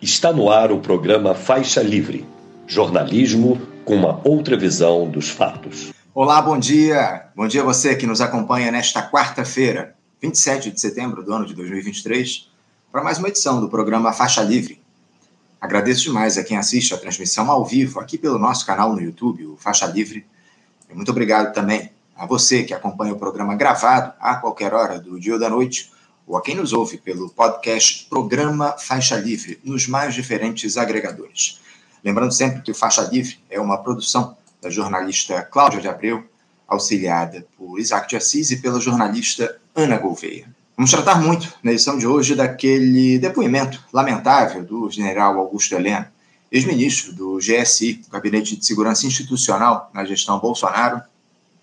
Está no ar o programa Faixa Livre jornalismo com uma outra visão dos fatos. Olá, bom dia. Bom dia a você que nos acompanha nesta quarta-feira, 27 de setembro do ano de 2023, para mais uma edição do programa Faixa Livre. Agradeço demais a quem assiste a transmissão ao vivo aqui pelo nosso canal no YouTube, o Faixa Livre. E muito obrigado também a você que acompanha o programa gravado a qualquer hora do dia ou da noite ou a quem nos ouve pelo podcast Programa Faixa Livre, nos mais diferentes agregadores. Lembrando sempre que o Faixa Livre é uma produção da jornalista Cláudia de Abreu, auxiliada por Isaac de Assis e pela jornalista Ana Gouveia. Vamos tratar muito, na edição de hoje, daquele depoimento lamentável do general Augusto Heleno, ex-ministro do GSI, Gabinete de Segurança Institucional, na gestão Bolsonaro,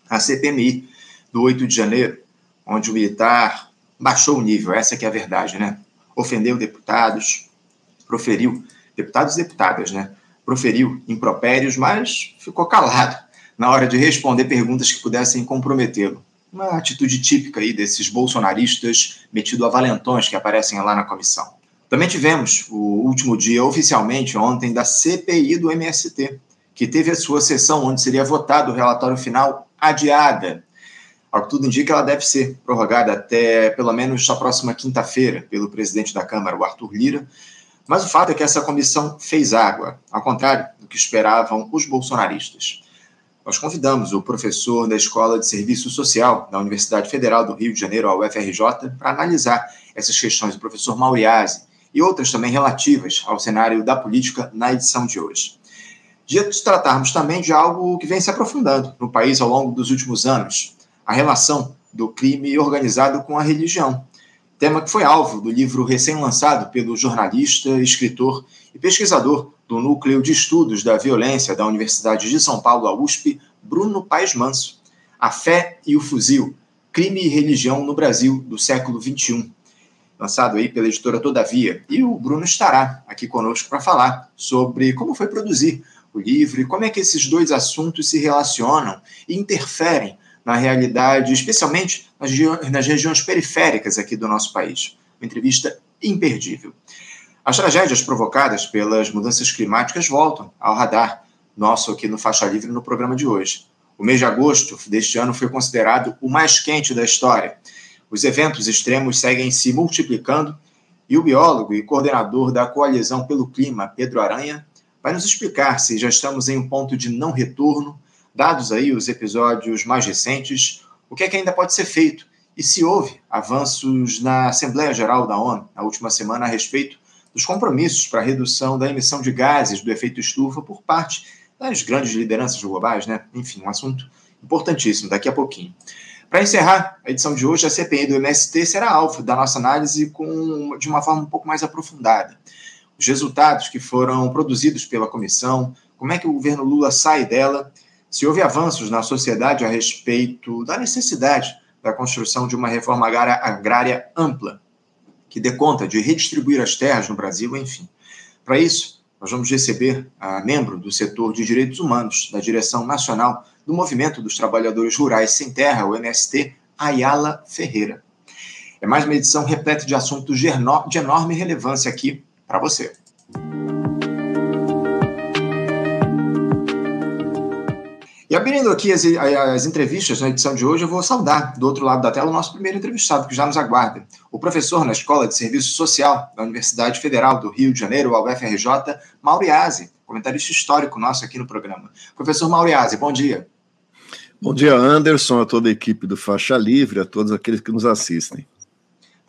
a CPMI, do 8 de janeiro, onde o militar baixou o nível, essa que é a verdade, né? Ofendeu deputados, proferiu, deputados e deputadas, né? Proferiu impropérios, mas ficou calado na hora de responder perguntas que pudessem comprometê-lo. Uma atitude típica aí desses bolsonaristas metido a valentões que aparecem lá na comissão. Também tivemos o último dia, oficialmente, ontem, da CPI do MST, que teve a sua sessão onde seria votado o relatório final adiada ao que tudo indica, ela deve ser prorrogada até pelo menos a próxima quinta-feira pelo presidente da Câmara, o Arthur Lira. Mas o fato é que essa comissão fez água, ao contrário do que esperavam os bolsonaristas. Nós convidamos o professor da Escola de Serviço Social da Universidade Federal do Rio de Janeiro, a UFRJ, para analisar essas questões, o professor Mauriase, e outras também relativas ao cenário da política na edição de hoje. De tratarmos também de algo que vem se aprofundando no país ao longo dos últimos anos, a relação do crime organizado com a religião. Tema que foi alvo do livro recém-lançado pelo jornalista, escritor e pesquisador do Núcleo de Estudos da Violência da Universidade de São Paulo, a USP, Bruno Paes Manso. A Fé e o Fuzil, Crime e Religião no Brasil do século XXI. Lançado aí pela editora Todavia. E o Bruno estará aqui conosco para falar sobre como foi produzir o livro e como é que esses dois assuntos se relacionam e interferem na realidade, especialmente nas, nas regiões periféricas aqui do nosso país. Uma entrevista imperdível. As tragédias provocadas pelas mudanças climáticas voltam ao radar nosso aqui no Faixa Livre no programa de hoje. O mês de agosto deste ano foi considerado o mais quente da história. Os eventos extremos seguem se multiplicando e o biólogo e coordenador da Coalizão pelo Clima, Pedro Aranha, vai nos explicar se já estamos em um ponto de não retorno dados aí os episódios mais recentes, o que é que ainda pode ser feito e se houve avanços na Assembleia Geral da ONU na última semana a respeito dos compromissos para a redução da emissão de gases do efeito estufa por parte das grandes lideranças globais, né? Enfim, um assunto importantíssimo daqui a pouquinho. Para encerrar a edição de hoje, a CPI do MST será alvo da nossa análise com, de uma forma um pouco mais aprofundada. Os resultados que foram produzidos pela comissão, como é que o governo Lula sai dela se houve avanços na sociedade a respeito da necessidade da construção de uma reforma agrária ampla, que dê conta de redistribuir as terras no Brasil, enfim. Para isso, nós vamos receber a membro do setor de direitos humanos da Direção Nacional do Movimento dos Trabalhadores Rurais Sem Terra, o MST, Ayala Ferreira. É mais uma edição repleta de assuntos de enorme relevância aqui para você. E abrindo aqui as, as, entrevistas na edição de hoje, eu vou saudar do outro lado da tela o nosso primeiro entrevistado, que já nos aguarda. O professor na Escola de Serviço Social da Universidade Federal do Rio de Janeiro, a UFRJ, Mauriase, comentarista histórico nosso aqui no programa. Professor Mauriase, bom dia. Bom dia, Anderson, a toda a equipe do Faixa Livre, a todos aqueles que nos assistem.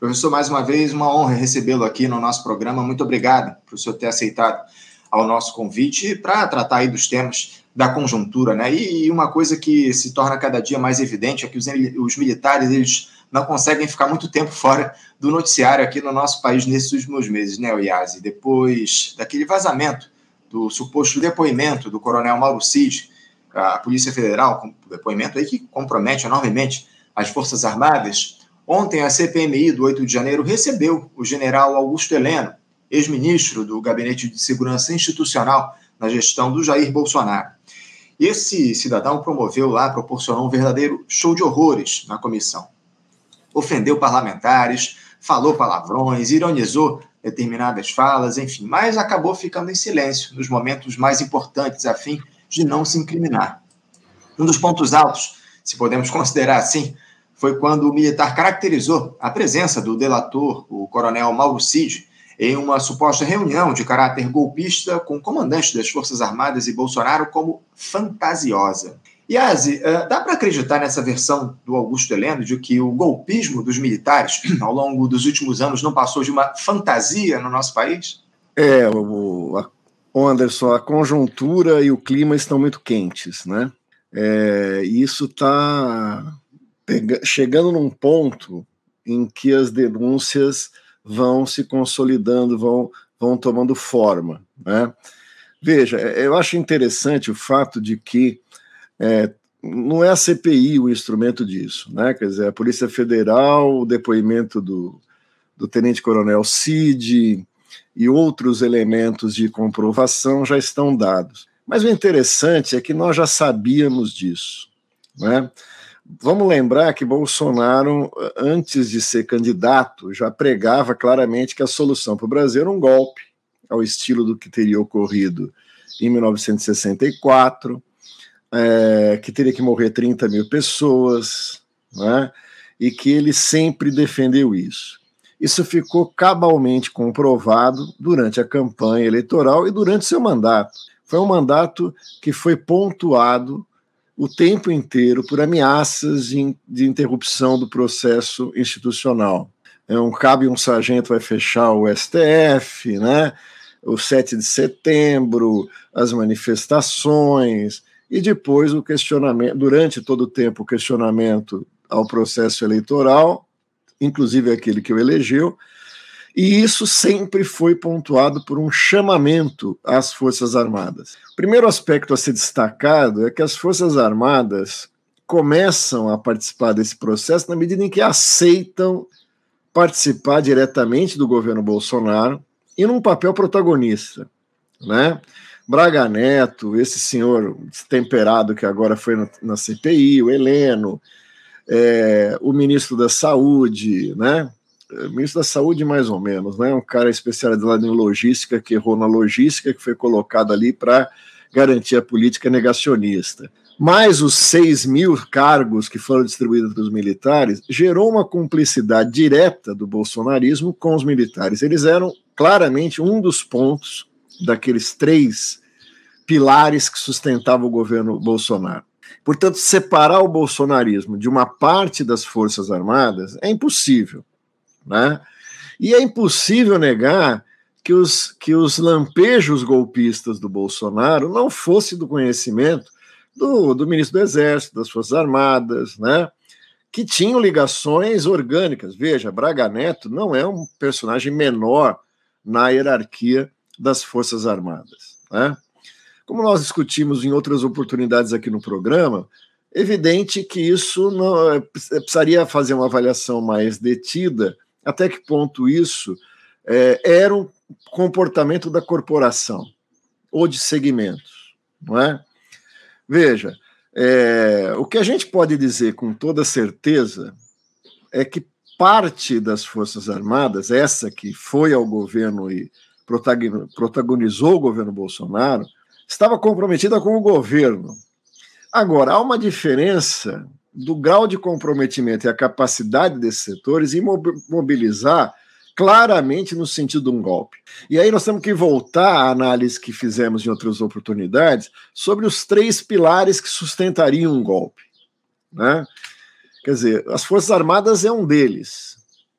Professor, mais uma vez, uma honra recebê-lo aqui no nosso programa. Muito obrigado por o senhor ter aceitado ao nosso convite para tratar aí dos temas da conjuntura, né? E, uma coisa que se torna cada dia mais evidente é que os, militares eles não conseguem ficar muito tempo fora do noticiário aqui no nosso país nesses últimos meses, né, Oiase? Depois daquele vazamento do suposto depoimento do coronel Mauro Cid, a Polícia Federal, depoimento aí que compromete enormemente as Forças Armadas, ontem a CPMI do 8 de janeiro recebeu o general Augusto Heleno, ex-ministro do Gabinete de Segurança Institucional na gestão do Jair Bolsonaro. Esse cidadão promoveu lá, proporcionou um verdadeiro show de horrores na comissão. Ofendeu parlamentares, falou palavrões, ironizou determinadas falas, enfim, mas acabou ficando em silêncio nos momentos mais importantes, a fim de não se incriminar. Um dos pontos altos, se podemos considerar assim, foi quando o militar caracterizou a presença do delator, o coronel Mauro Cid, em uma suposta reunião de caráter golpista com comandantes das Forças Armadas e Bolsonaro como fantasiosa. Yazi, eh, dá para acreditar nessa versão do Augusto Heleno de que o golpismo dos militares ao longo dos últimos anos não passou de uma fantasia no nosso país? É, o, o Anderson, a conjuntura e o clima estão muito quentes, né? É, isso está chegando num ponto em que as denúncias vão se consolidando, vão, vão tomando forma, né? Veja, é, eu acho interessante o fato de que é, não é a CPI o instrumento disso, né? Quer dizer, a Polícia Federal, o depoimento do, do Tenente Coronel Cid e outros elementos de comprovação já estão dados. Mas o interessante é que nós já sabíamos disso, né? Vamos lembrar que Bolsonaro, antes de ser candidato, já pregava claramente que a solução para o Brasil era um golpe, ao estilo do que teria ocorrido em 1964, é, que teria que morrer 30 mil pessoas, né? e que ele sempre defendeu isso. Isso ficou cabalmente comprovado durante a campanha eleitoral e durante seu mandato. Foi um mandato que foi pontuado o tempo inteiro por ameaças de, interrupção do processo institucional. É um cabe um sargento vai fechar o STF, né? O 7 de setembro, as manifestações, e depois o questionamento, durante todo o tempo, o questionamento ao processo eleitoral, inclusive aquele que o elegeu, e isso sempre foi pontuado por um chamamento às Forças Armadas. O primeiro aspecto a ser destacado é que as Forças Armadas começam a participar desse processo na medida em que aceitam participar diretamente do governo Bolsonaro e num papel protagonista, né? Braga Neto, esse senhor temperado que agora foi na, CPI, o Heleno, é, o ministro da Saúde, né? O ministro da Saúde, mais ou menos, né? Um cara especializado em logística, que errou na logística, que foi colocado ali para garantir a política negacionista. Mais os 6 mil cargos que foram distribuídos para os militares gerou uma cumplicidade direta do bolsonarismo com os militares. Eles eram claramente um dos pontos daqueles três pilares que sustentavam o governo Bolsonaro. Portanto, separar o bolsonarismo de uma parte das Forças Armadas é impossível. Né? E é impossível negar que os, que os lampejos golpistas do Bolsonaro não fossem do conhecimento do, do ministro do Exército, das Forças Armadas, né? que tinham ligações orgânicas. Veja, Braga Neto não é um personagem menor na hierarquia das Forças Armadas. Né? Como nós discutimos em outras oportunidades aqui no programa, evidente que isso não, é, precisaria fazer uma avaliação mais detida, até que ponto isso é, era um comportamento da corporação ou de segmentos, não é? Veja, é, o que a gente pode dizer com toda certeza é que parte das Forças Armadas, essa que foi ao governo e protagonizou o governo Bolsonaro, estava comprometida com o governo. Agora, há uma diferença do grau de comprometimento e a capacidade desses setores em mobilizar claramente no sentido de um golpe. E aí nós temos que voltar à análise que fizemos em outras oportunidades sobre os três pilares que sustentariam um golpe. Né? Quer dizer, as Forças Armadas é um deles.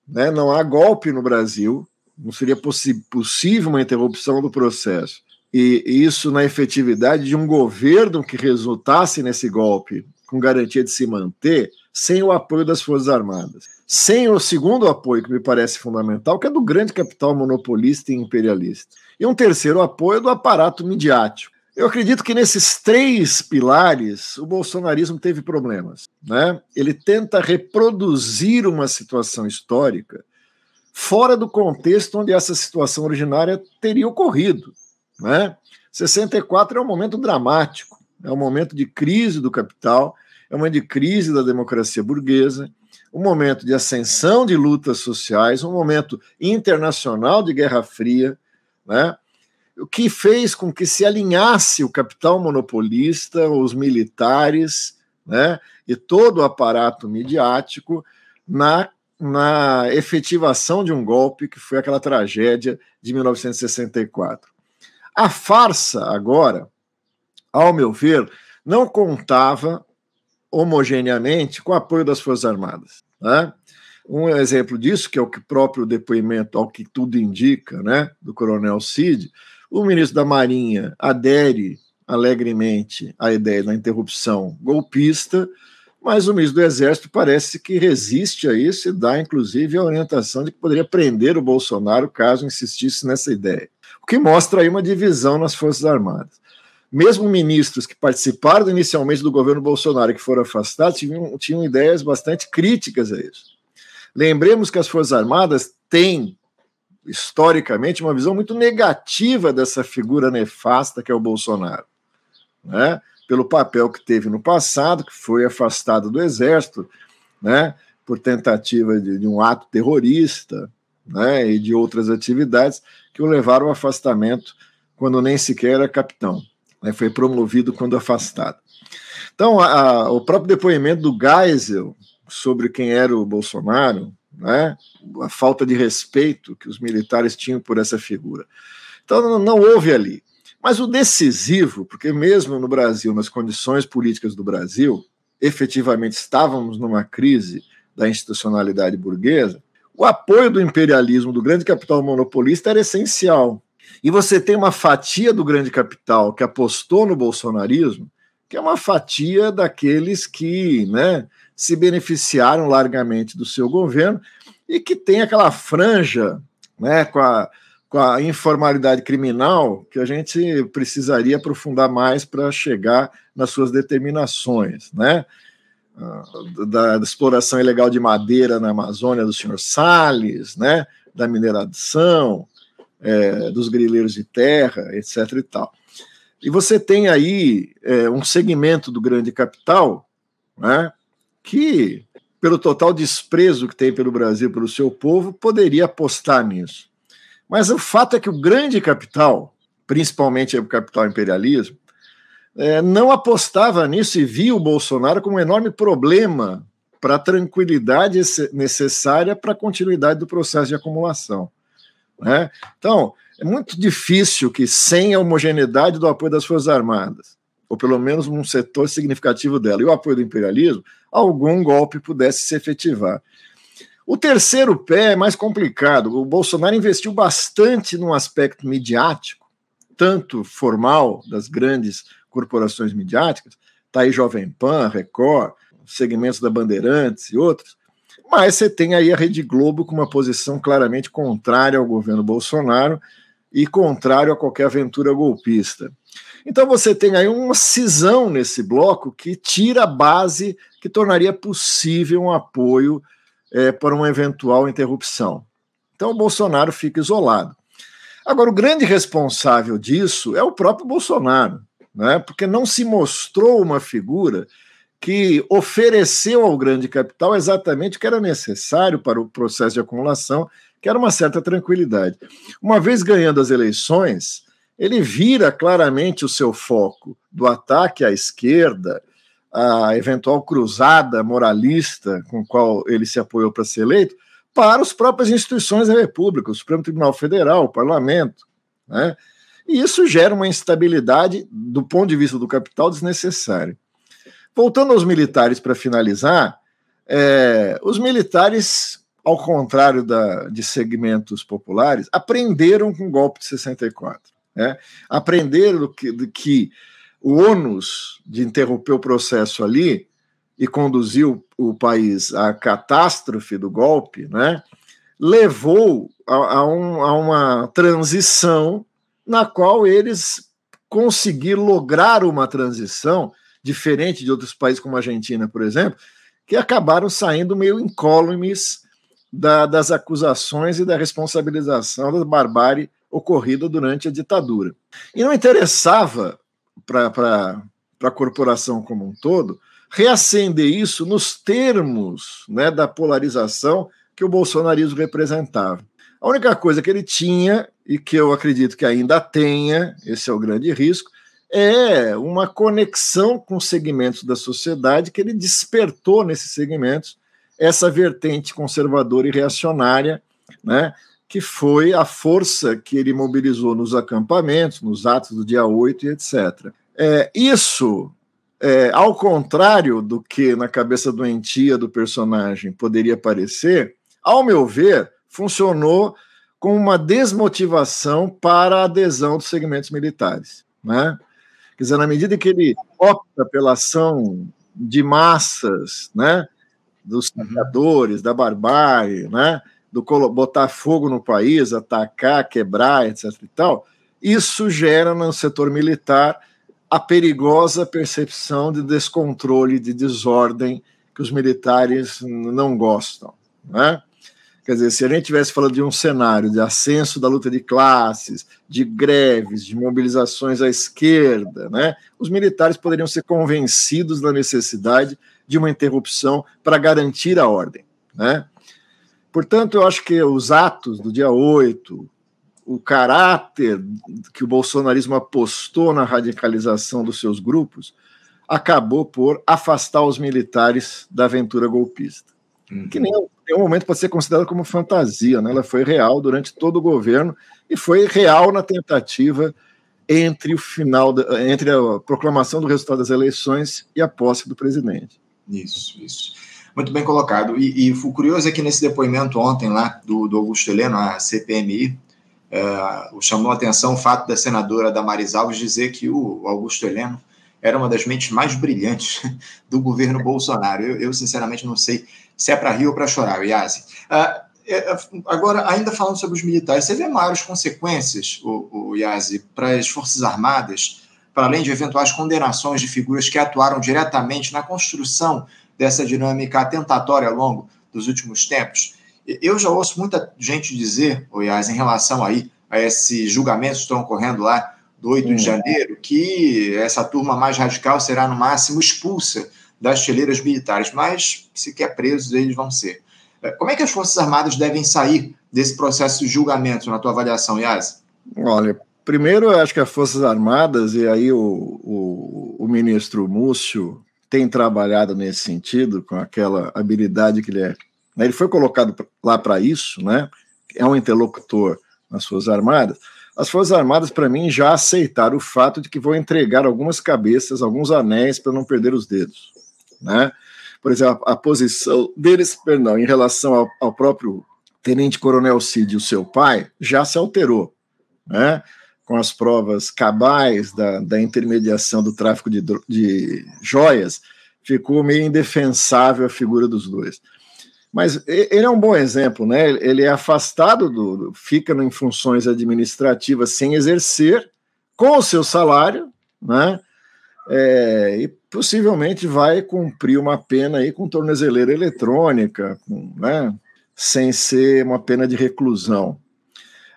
Né? Não há golpe no Brasil não seria possível uma interrupção do processo. E isso na efetividade de um governo que resultasse nesse golpe com garantia de se manter sem o apoio das Forças Armadas. Sem o segundo apoio, que me parece fundamental, que é do grande capital monopolista e imperialista. E um terceiro apoio do aparato midiático. Eu acredito que nesses três pilares o bolsonarismo teve problemas. Né? Ele tenta reproduzir uma situação histórica fora do contexto onde essa situação originária teria ocorrido. Né? 64 é um momento dramático, é um momento de crise do capital, é um momento de crise da democracia burguesa, um momento de ascensão de lutas sociais, um momento internacional de Guerra Fria, né? o que fez com que se alinhasse o capital monopolista, os militares, né, e todo o aparato midiático na, na efetivação de um golpe que foi aquela tragédia de 1964. A farsa, agora, ao meu ver, não contava homogeneamente com o apoio das Forças Armadas. Né? Um exemplo disso, que é o que próprio depoimento, ao que tudo indica, né, do coronel Cid, o ministro da Marinha adere alegremente à ideia da interrupção golpista, mas o ministro do Exército parece que resiste a isso e dá, inclusive, a orientação de que poderia prender o Bolsonaro caso insistisse nessa ideia. O que mostra aí uma divisão nas Forças Armadas. Mesmo ministros que participaram inicialmente do governo Bolsonaro que foram afastados tinham, tinham ideias bastante críticas a isso. Lembremos que as Forças Armadas têm historicamente, uma visão muito negativa dessa figura nefasta que é o Bolsonaro, né? pelo papel que teve no passado, que foi afastado do Exército, né? por tentativa de, de um ato terrorista né? e de outras atividades que o levaram ao afastamento quando nem sequer era capitão. Né? Foi promovido quando afastado. Então, a, a, o próprio depoimento do Geisel sobre quem era o Bolsonaro, né? a falta de respeito que os militares tinham por essa figura. Então, não, não houve ali. Mas o decisivo, porque mesmo no Brasil, nas condições políticas do Brasil, efetivamente estávamos numa crise da institucionalidade burguesa, o apoio do imperialismo, do grande capital monopolista, era essencial. E você tem uma fatia do grande capital que apostou no bolsonarismo, que é uma fatia daqueles que né, se beneficiaram largamente do seu governo e que tem aquela franja né, com, a, com a informalidade criminal que a gente precisaria aprofundar mais para chegar nas suas determinações, né? Ah, da, da, exploração ilegal de madeira na Amazônia do senhor Salles, né? da mineração, é, dos grileiros de terra, etc. e tal. E você tem aí é, um segmento do grande capital né, que, pelo total desprezo que tem pelo Brasil, pelo seu povo, poderia apostar nisso. Mas o fato é que o grande capital, principalmente o capital imperialismo, é, não apostava nisso e via o Bolsonaro como um enorme problema para a tranquilidade necessária para a continuidade do processo de acumulação. Né? Então, é muito difícil que, sem a homogeneidade do apoio das Forças Armadas, ou pelo menos um setor significativo dela, e o apoio do imperialismo, algum golpe pudesse se efetivar. O terceiro pé é mais complicado. O Bolsonaro investiu bastante no aspecto midiático, tanto formal das grandes corporações midiáticas, tá aí Jovem Pan, Record, segmentos da Bandeirantes e outros, mas você tem aí a Rede Globo com uma posição claramente contrária ao governo Bolsonaro e contrário a qualquer aventura golpista. Então você tem aí uma cisão nesse bloco que tira a base que tornaria possível um apoio é, para uma eventual interrupção. Então o Bolsonaro fica isolado. Agora, o grande responsável disso é o próprio Bolsonaro, né? porque não se mostrou uma figura que ofereceu ao grande capital exatamente o que era necessário para o processo de acumulação, que era uma certa tranquilidade. Uma vez ganhando as eleições, ele vira claramente o seu foco do ataque à esquerda, a eventual cruzada moralista com qual ele se apoiou para ser eleito, para as próprias instituições da República, o Supremo Tribunal Federal, o Parlamento. Né? E isso gera uma instabilidade, do ponto de vista do capital, desnecessária. Voltando aos militares para finalizar, é, os militares, ao contrário da, de segmentos populares, aprenderam com o golpe de 64. Né? Aprenderam que, que o ônus de interromper o processo ali e conduzir o, o país à catástrofe do golpe, né, levou a, a, um, a uma transição na qual eles conseguiram lograr uma transição diferente de outros países como a Argentina, por exemplo, que acabaram saindo meio incólumes da, das acusações e da responsabilização da barbárie ocorrida durante a ditadura. E não interessava para a corporação como um todo reacender isso nos termos né, da polarização que o bolsonarismo representava. A única coisa que ele tinha, e que eu acredito que ainda tenha, esse é o grande risco, é uma conexão com segmentos da sociedade que ele despertou nesses segmentos essa vertente conservadora e reacionária, né, que foi a força que ele mobilizou nos acampamentos, nos atos do dia 8 e etc. É, isso, é, ao contrário do que na cabeça doentia do personagem poderia parecer, ao meu ver, funcionou com uma desmotivação para a adesão dos segmentos militares. Né? Quer dizer, na medida que ele opta pela ação de massas, né, dos saqueadores, da barbárie, né, do botar fogo no país, atacar, quebrar, etc. e tal, isso gera no setor militar a perigosa percepção de descontrole, de desordem que os militares não gostam. Né? Quer dizer, se a gente tivesse falando de um cenário de ascenso da luta de classes, de greves, de mobilizações à esquerda, né, os militares poderiam ser convencidos da necessidade de uma interrupção para garantir a ordem. Né? Portanto, eu acho que os atos do dia 8, o caráter que o bolsonarismo apostou na radicalização dos seus grupos, acabou por afastar os militares da aventura golpista. Uhum. Que nem um momento pode ser considerada como fantasia, né? ela foi real durante todo o governo e foi real na tentativa entre o final, da, entre a proclamação do resultado das eleições e a posse do presidente. Isso, isso. Muito bem colocado. E, e o curioso é que nesse depoimento ontem lá do, do Augusto Heleno, a CPMI, é, chamou a atenção o fato da senadora Damaris Alves dizer que o Augusto Heleno era uma das mentes mais brilhantes do governo Bolsonaro. Eu, eu sinceramente, não sei se é para rir ou para chorar, Iasi. Uh, agora, ainda falando sobre os militares, você vê maiores consequências, o, o para as Forças Armadas, para além de eventuais condenações de figuras que atuaram diretamente na construção dessa dinâmica atentatória ao longo dos últimos tempos? Eu já ouço muita gente dizer, o Iasi, em relação aí a esses julgamentos que estão ocorrendo lá 8 de janeiro, que essa turma mais radical será, no máximo, expulsa das fileiras militares, mas sequer presos eles vão ser. É, como é que as Forças Armadas devem sair desse processo de julgamento, na tua avaliação, Yas? Olha, primeiro eu acho que as Forças Armadas, e aí o, o, o ministro Múcio tem trabalhado nesse sentido, com aquela habilidade que ele é. Né, ele foi colocado lá para isso, né? É um interlocutor nas Forças Armadas. As Forças Armadas, para mim, já aceitaram o fato de que vão entregar algumas cabeças, alguns anéis, para não perder os dedos né? Por exemplo, a, a posição deles, perdão, em relação ao, ao próprio Tenente Coronel Cid, o seu pai, já se alterou, né? Com as provas cabais da, da intermediação do tráfico de, de joias, ficou meio indefensável a figura dos dois. Mas ele é um bom exemplo, né? Ele é afastado do, fica em funções administrativas sem exercer, com o seu salário, né? É, e possivelmente vai cumprir uma pena aí com tornozeleira eletrônica, com, né, sem ser uma pena de reclusão.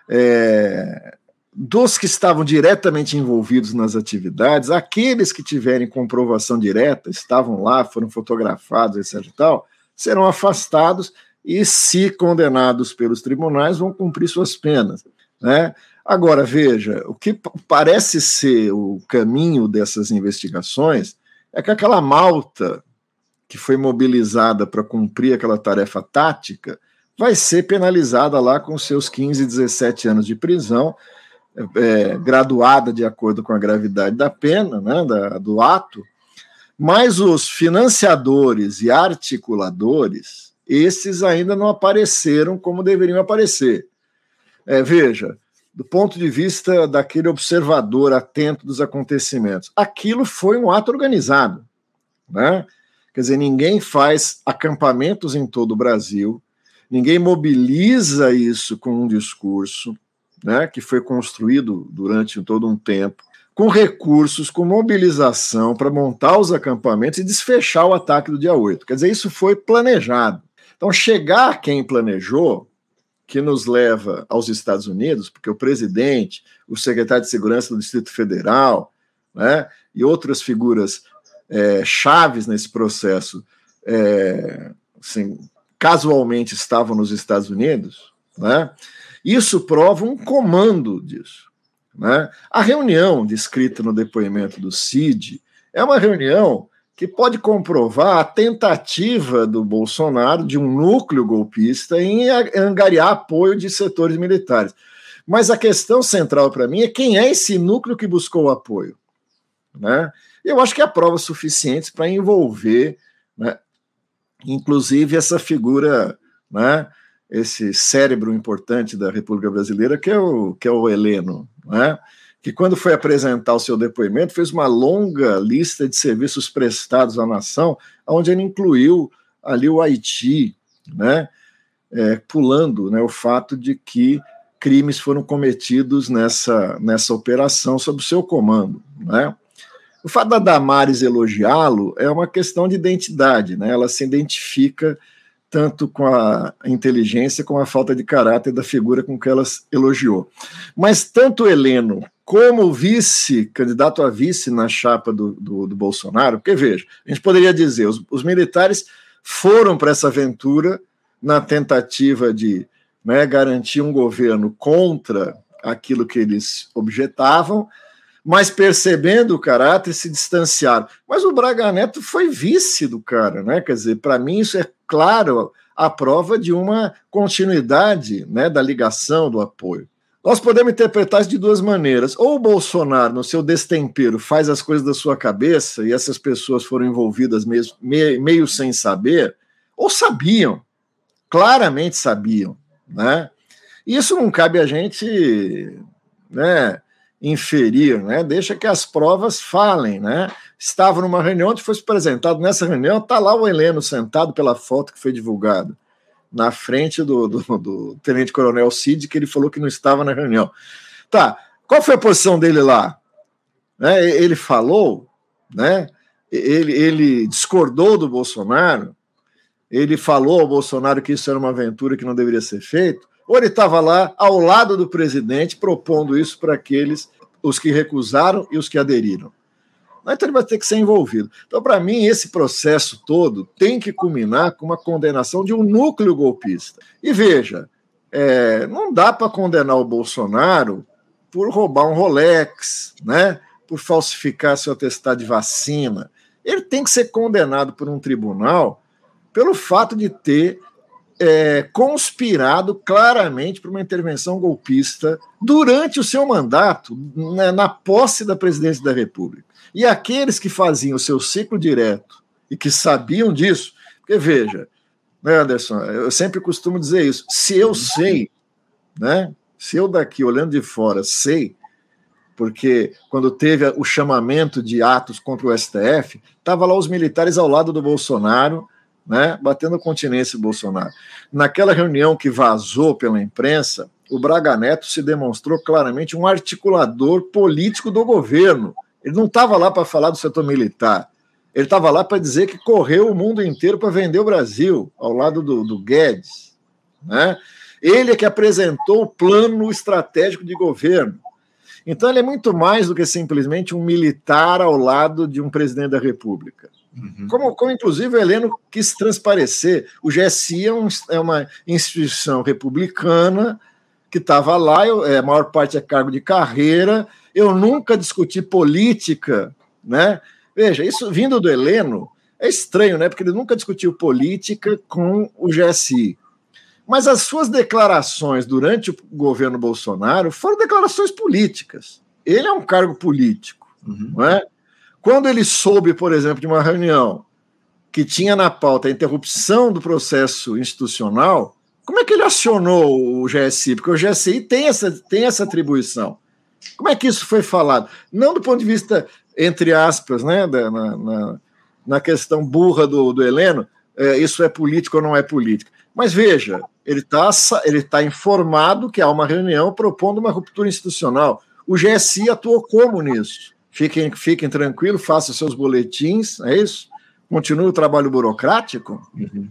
É, dos que estavam diretamente envolvidos nas atividades, aqueles que tiverem comprovação direta, estavam lá, foram fotografados, etc. E tal, serão afastados e, se condenados pelos tribunais, vão cumprir suas penas. Né? Agora, veja, o que parece ser o caminho dessas investigações é que aquela malta que foi mobilizada para cumprir aquela tarefa tática vai ser penalizada lá com seus 15, 17 anos de prisão, é, graduada de acordo com a gravidade da pena, né, da, do ato, mas os financiadores e articuladores, esses ainda não apareceram como deveriam aparecer. É, veja, do ponto de vista daquele observador atento dos acontecimentos. Aquilo foi um ato organizado, né? Quer dizer, ninguém faz acampamentos em todo o Brasil, ninguém mobiliza isso com um discurso, né, que foi construído durante todo um tempo, com recursos, com mobilização para montar os acampamentos e desfechar o ataque do dia 8. Quer dizer, isso foi planejado. Então, chegar quem planejou que nos leva aos Estados Unidos, porque o presidente, o secretário de Segurança do Distrito Federal, né, e outras figuras é, chaves nesse processo é, assim, casualmente estavam nos Estados Unidos, né? isso prova um comando disso. Né? A reunião descrita no depoimento do CID é uma reunião que pode comprovar a tentativa do Bolsonaro de um núcleo golpista em angariar apoio de setores militares. Mas a questão central para mim é quem é esse núcleo que buscou o apoio. Né? Eu acho que há provas suficientes para envolver, né, inclusive, essa figura, né, esse cérebro importante da República Brasileira, que é o, que é o Heleno. Né? que, quando foi apresentar o seu depoimento, fez uma longa lista de serviços prestados à nação, onde ele incluiu ali o Haiti, né, é, pulando né, o fato de que crimes foram cometidos nessa, nessa operação sob o seu comando. Né? O fato da Damares elogiá-lo é uma questão de identidade, né? ela se identifica tanto com a inteligência como a falta de caráter da figura com que ela elogiou. Mas tanto Heleno como vice, candidato a vice na chapa do, do, do Bolsonaro, porque veja, a gente poderia dizer, os, os militares foram para essa aventura na tentativa de né, garantir um governo contra aquilo que eles objetavam, mas percebendo o caráter se distanciaram. Mas o Braga Neto foi vice do cara, né? Quer dizer, para mim isso é claro a prova de uma continuidade né, da ligação, do apoio. Nós podemos interpretar isso de duas maneiras. Ou o Bolsonaro, no seu destempero, faz as coisas da sua cabeça e essas pessoas foram envolvidas mesmo, meio, sem saber, ou sabiam, claramente sabiam. Né? E isso não cabe a gente né, inferir, né? deixa que as provas falem. Né? Estava numa reunião onde foi apresentado, nessa reunião está lá o Heleno sentado pela foto que foi divulgada na frente do, do, do Tenente Coronel Cid, que ele falou que não estava na reunião. Tá, qual foi a posição dele lá? Né, ele falou, né? Ele, ele discordou do Bolsonaro, ele falou ao Bolsonaro que isso era uma aventura que não deveria ser feito, ou ele estava lá ao lado do presidente propondo isso para aqueles, os que recusaram e os que aderiram. Então ele vai ter que ser envolvido. Então, para mim, esse processo todo tem que culminar com uma condenação de um núcleo golpista. E veja, é, não dá para condenar o Bolsonaro por roubar um Rolex, né? por falsificar seu atestado de vacina. Ele tem que ser condenado por um tribunal pelo fato de ter é, conspirado claramente para uma intervenção golpista durante o seu mandato, né, na posse da presidência da República. E aqueles que faziam o seu ciclo direto e que sabiam disso, porque veja, né, Anderson, eu sempre costumo dizer isso, se eu sei, né, se eu daqui olhando de fora sei, porque quando teve o chamamento de atos contra o STF, estavam lá os militares ao lado do Bolsonaro, né, batendo continência Bolsonaro. Naquela reunião que vazou pela imprensa, o Braga Neto se demonstrou claramente um articulador político do governo, ele não estava lá para falar do setor militar. Ele estava lá para dizer que correu o mundo inteiro para vender o Brasil, ao lado do, do Guedes. Né? Ele é que apresentou o plano estratégico de governo. Então, ele é muito mais do que simplesmente um militar ao lado de um presidente da República. Uhum. Como, como, inclusive, o Heleno quis transparecer. O GSI é, um, é uma instituição republicana que estava lá, é, a maior parte é cargo de carreira, eu nunca discuti política, né? Veja, isso vindo do Heleno é estranho, né? Porque ele nunca discutiu política com o GSI. Mas as suas declarações durante o governo Bolsonaro foram declarações políticas. Ele é um cargo político, uhum. não é? Quando ele soube, por exemplo, de uma reunião que tinha na pauta a interrupção do processo institucional, como é que ele acionou o GSI? Porque o GSI tem essa, tem essa atribuição. Como é que isso foi falado? Não do ponto de vista, entre aspas, né, da, na, na, na questão burra do, do Heleno, é, isso é político ou não é político. Mas veja, ele está ele tá informado que há uma reunião propondo uma ruptura institucional. O GSI atuou como nisso? Fiquem, fiquem tranquilos, façam seus boletins, é isso? Continue o trabalho burocrático? Uhum.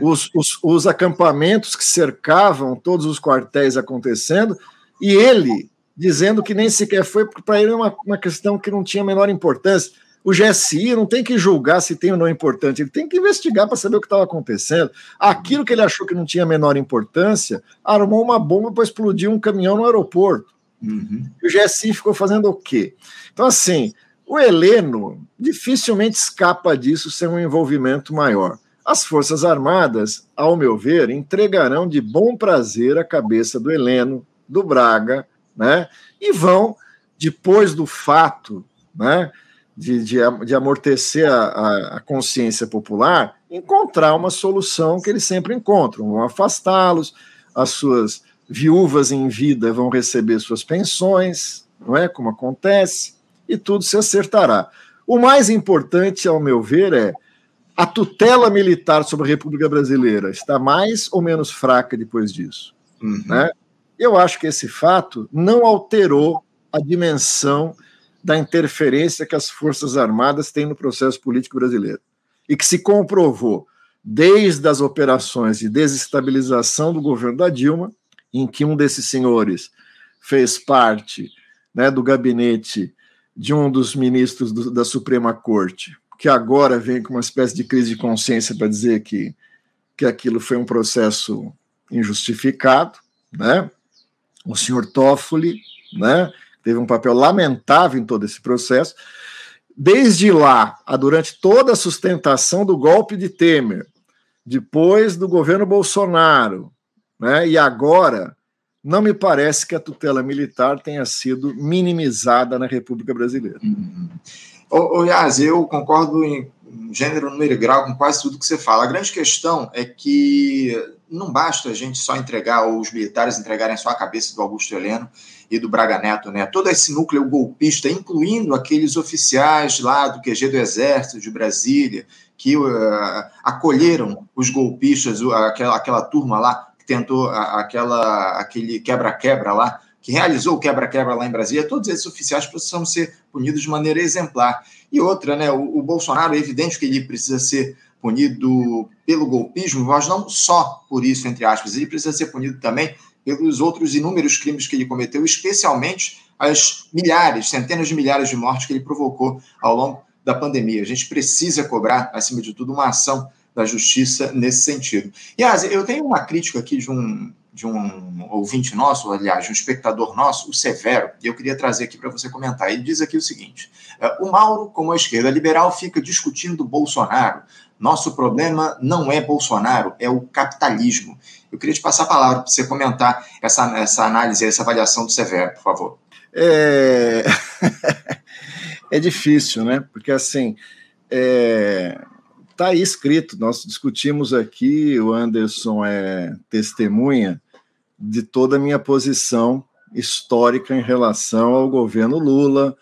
Os, os, os acampamentos que cercavam todos os quartéis acontecendo, e ele dizendo que nem sequer foi, porque para ele é uma, uma questão que não tinha a menor importância. O GSI não tem que julgar se tem ou não importante, ele tem que investigar para saber o que estava acontecendo. Aquilo que ele achou que não tinha a menor importância, armou uma bomba para explodir um caminhão no aeroporto. Uhum. E o GSI ficou fazendo o quê? Então, assim, o Heleno dificilmente escapa disso sem um envolvimento maior. As Forças Armadas, ao meu ver, entregarão de bom prazer a cabeça do Heleno, do Braga, né? E vão, depois do fato, né? De, de, de amortecer a, a, consciência popular, encontrar uma solução que eles sempre encontram. Vão afastá-los, as suas viúvas em vida vão receber suas pensões, não é? Como acontece, e tudo se acertará. O mais importante, ao meu ver, é a tutela militar sobre a República Brasileira está mais ou menos fraca depois disso. Uhum. Né? Eu acho que esse fato não alterou a dimensão da interferência que as Forças Armadas têm no processo político brasileiro. E que se comprovou desde as operações de desestabilização do governo da Dilma em que um desses senhores fez parte né, do gabinete de um dos ministros do, da Suprema Corte, que agora vem com uma espécie de crise de consciência para dizer que, que aquilo foi um processo injustificado, né? O senhor Toffoli, né? Teve um papel lamentável em todo esse processo. Desde lá, durante toda a sustentação do golpe de Temer, depois do governo Bolsonaro, né? E agora, não me parece que a tutela militar tenha sido minimizada na República Brasileira. Uhum. Ô, eu concordo em gênero, número e grau com quase tudo que você fala. A grande questão é que não basta a gente só entregar, ou os militares entregarem só a cabeça do Augusto Heleno e do Braga Neto, né? Todo esse núcleo golpista, incluindo aqueles oficiais lá do QG do Exército de Brasília, que uh, acolheram os golpistas, aquela, aquela turma lá tentou aquela, aquele quebra-quebra lá, que realizou o quebra-quebra lá em Brasília, todos esses oficiais precisam ser punidos de maneira exemplar. E outra, né, o, o Bolsonaro, é evidente que ele precisa ser punido pelo golpismo, mas não só por isso, entre aspas, ele precisa ser punido também pelos outros inúmeros crimes que ele cometeu, especialmente as milhares, centenas de milhares de mortes que ele provocou ao longo da pandemia. A gente precisa cobrar, acima de tudo, uma ação da justiça nesse sentido. E, eu tenho uma crítica aqui de um, de um ouvinte nosso, aliás, de um espectador nosso, o Severo, e eu queria trazer aqui para você comentar. Ele diz aqui o seguinte: é, o Mauro, como a esquerda liberal, fica discutindo Bolsonaro. Nosso problema não é Bolsonaro, é o capitalismo. Eu queria te passar a palavra para você comentar essa, essa análise, essa avaliação do Severo, por favor. É, é difícil, né? Porque assim. É está aí escrito, nós discutimos aqui, o Anderson é testemunha de toda a minha posição histórica em relação ao governo Lula,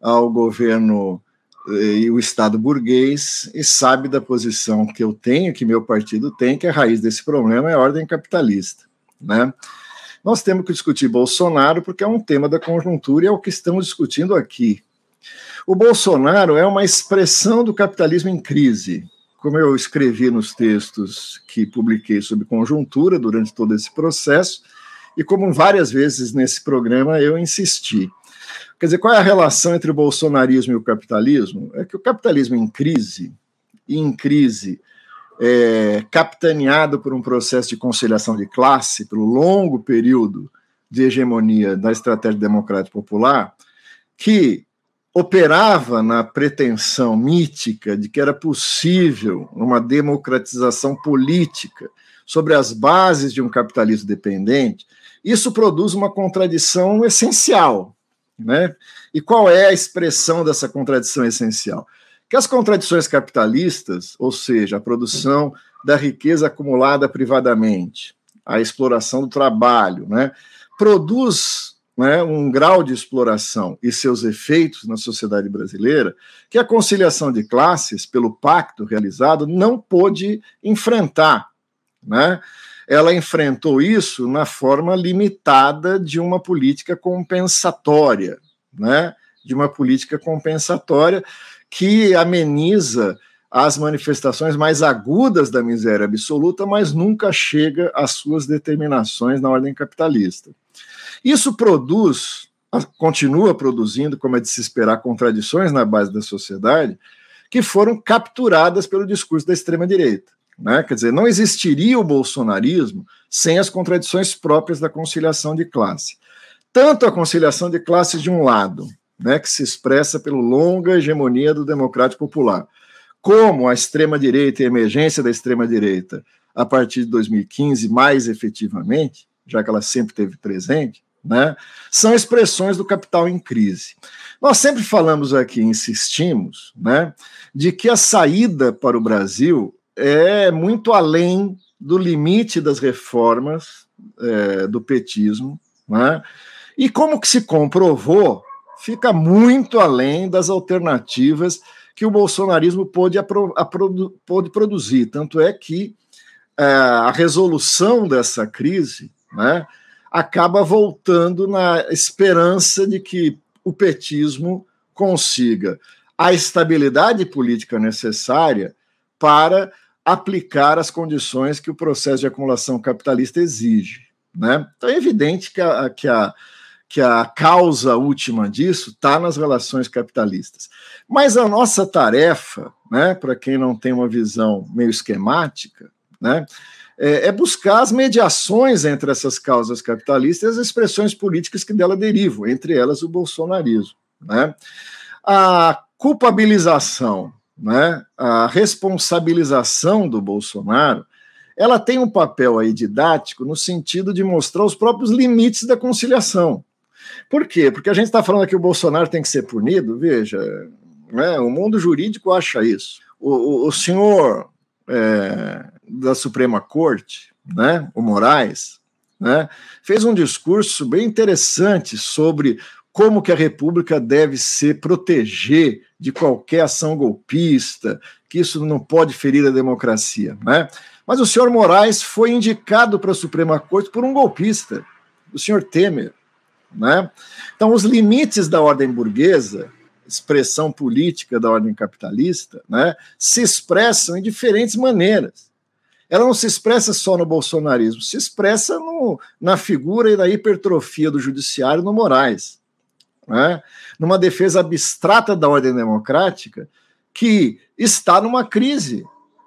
ao governo eh, e o Estado burguês, e sabe da posição que eu tenho, que meu partido tem, que a raiz desse problema é a ordem capitalista. Né? Nós temos que discutir Bolsonaro porque é um tema da conjuntura e é o que estamos discutindo aqui. O Bolsonaro é uma expressão do capitalismo em crise como eu escrevi nos textos que publiquei sobre conjuntura durante todo esse processo, e como várias vezes nesse programa eu insisti. Quer dizer, qual é a relação entre o bolsonarismo e o capitalismo? É que o capitalismo em crise, em crise é, capitaneado por um processo de conciliação de classe, pelo longo período de hegemonia da estratégia democrática popular, que operava na pretensão mítica de que era possível uma democratização política sobre as bases de um capitalismo dependente, isso produz uma contradição essencial. Né? E qual é a expressão dessa contradição essencial? Que as contradições capitalistas, ou seja, a produção da riqueza acumulada privadamente, a exploração do trabalho, né, produz né, um grau de exploração e seus efeitos na sociedade brasileira que a conciliação de classes, pelo pacto realizado, não pôde enfrentar. Né? Ela enfrentou isso na forma limitada de uma política compensatória, né? de uma política compensatória que ameniza as manifestações mais agudas da miséria absoluta, mas nunca chega às suas determinações na ordem capitalista. Isso produz continua produzindo, como é de se esperar, contradições na base da sociedade, que foram capturadas pelo discurso da extrema-direita. Né? Quer dizer, não existiria o bolsonarismo sem as contradições próprias da conciliação de classe. Tanto a conciliação de classe de um lado, né, que se expressa pela longa hegemonia do democrático popular, como a extrema-direita e a emergência da extrema-direita a partir de 2015, mais efetivamente, já que ela sempre esteve presente, né, são expressões do capital em crise. Nós sempre falamos aqui, insistimos, né, de que a saída para o Brasil é muito além do limite das reformas é, do petismo, né, e como que se comprovou, fica muito além das alternativas que o bolsonarismo pôde, pôde produzir. Tanto é que é, a resolução dessa crise né, acaba voltando na esperança de que o petismo consiga a estabilidade política necessária para aplicar as condições que o processo de acumulação capitalista exige. Né? Então é evidente que a, que a, que a causa última disso está nas relações capitalistas. Mas a nossa tarefa, né, para quem não tem uma visão meio esquemática, né, é, é, buscar as mediações entre essas causas capitalistas e as expressões políticas que dela derivam, entre elas o bolsonarismo. Né? A culpabilização, né, a responsabilização do Bolsonaro, ela tem um papel aí didático no sentido de mostrar os próprios limites da conciliação. Por quê? Porque a gente está falando que o Bolsonaro tem que ser punido, veja, né, o mundo jurídico acha isso. O, o, o senhor é, da Suprema Corte, né, o Moraes, né, fez um discurso bem interessante sobre como que a República deve se proteger de qualquer ação golpista, que isso não pode ferir a democracia. Né? Mas o senhor Moraes foi indicado para a Suprema Corte por um golpista, o senhor Temer. Né? Então, os limites da ordem burguesa, expressão política da ordem capitalista, né, se expressam em diferentes maneiras. Ela não se expressa só no bolsonarismo, se expressa no, na figura e na hipertrofia do judiciário no Moraes. Né? Numa defesa abstrata da ordem democrática que está numa crise.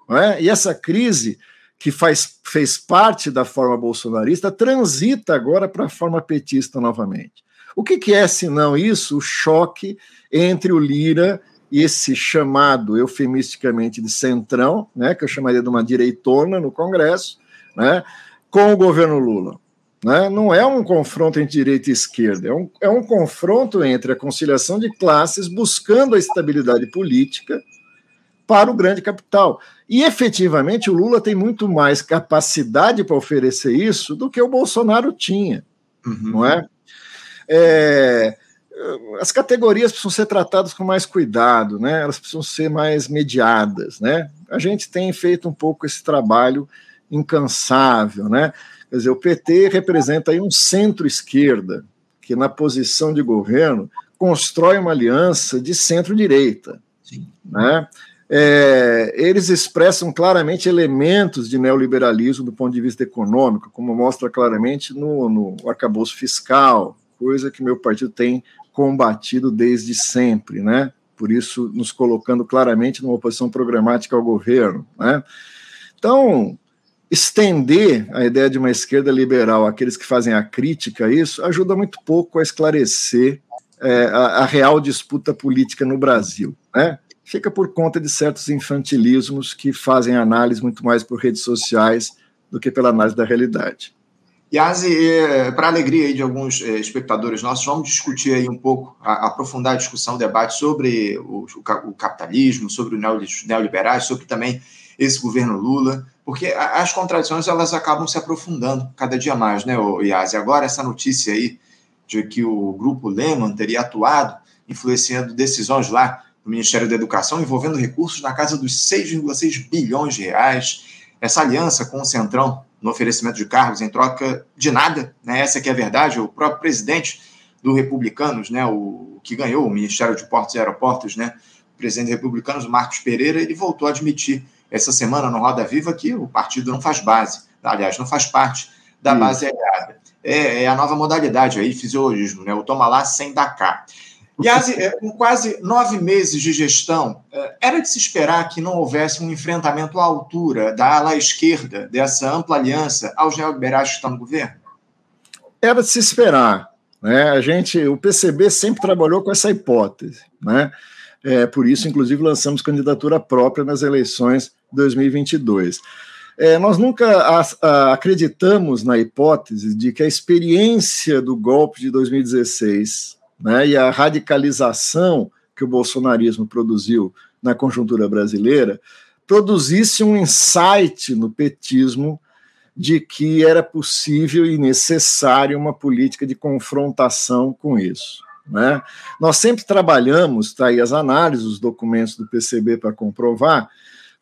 Né? E essa crise que faz, fez parte da forma bolsonarista, transita agora para a forma petista novamente. O que, que é, senão isso, o choque entre o Lira esse chamado eufemisticamente de centrão, né, que eu chamaria de uma direitona no Congresso, né, com o governo Lula? Né? Não é um confronto entre direita e esquerda, é um, é um confronto entre a conciliação de classes buscando a estabilidade política para o grande capital. E efetivamente o Lula tem muito mais capacidade para oferecer isso do que o Bolsonaro tinha, uhum. não é? é? As categorias precisam ser tratadas com mais cuidado, né? Elas precisam ser mais mediadas, né? A gente tem feito um pouco esse trabalho incansável, né? Quer dizer, o PT representa aí um centro-esquerda que na posição de governo constrói uma aliança de centro-direita, né? é, eles expressam claramente elementos de neoliberalismo do ponto de vista econômico, como mostra claramente no, no arcabouço fiscal, coisa que meu partido tem combatido desde sempre, né? Por isso, nos colocando claramente numa oposição programática ao governo, né? Então, estender a ideia de uma esquerda liberal àqueles que fazem a crítica a isso ajuda muito pouco a esclarecer é, a, a real disputa política no Brasil, né? fica por conta de certos infantilismos que fazem análise muito mais por redes sociais do que pela análise da realidade. Yazi, para alegria de alguns eh, espectadores nossos, vamos discutir aí um pouco, aprofundar a discussão, o debate sobre o, capitalismo, sobre os neoliberais, sobre também esse governo Lula, porque as contradições elas acabam se aprofundando cada dia mais, né, Yazi? Agora essa notícia aí de que o grupo Lehman teria atuado influenciando decisões lá do Ministério da Educação, envolvendo recursos na casa dos 6,6 bilhões de reais. Essa aliança com o Centrão no oferecimento de cargos em troca de nada, né? essa que é a verdade, o próprio presidente do Republicanos, né? o que ganhou o Ministério de Portos e Aeroportos, né? o presidente do Republicanos, Marcos Pereira, ele voltou a admitir essa semana no Roda Viva que o partido não faz base, aliás, não faz parte da base aliada. é, é a nova modalidade aí, fisiologismo, né? O toma lá sem dar cá. E é, com quase nove meses de gestão, é, era de se esperar que não houvesse um enfrentamento à altura da ala esquerda dessa ampla aliança aos neoliberais que estão no governo? Era de se esperar. Né? A gente, o PCB sempre trabalhou com essa hipótese. Né? É, por isso, inclusive, lançamos candidatura própria nas eleições de 2022. É, nós nunca a, a, acreditamos na hipótese de que a experiência do golpe de 2016 né, e a radicalização que o bolsonarismo produziu na conjuntura brasileira produzisse um insight no petismo de que era possível e necessário uma política de confrontação com isso. Né? Nós sempre trabalhamos, está aí as análises, os documentos do PCB para comprovar,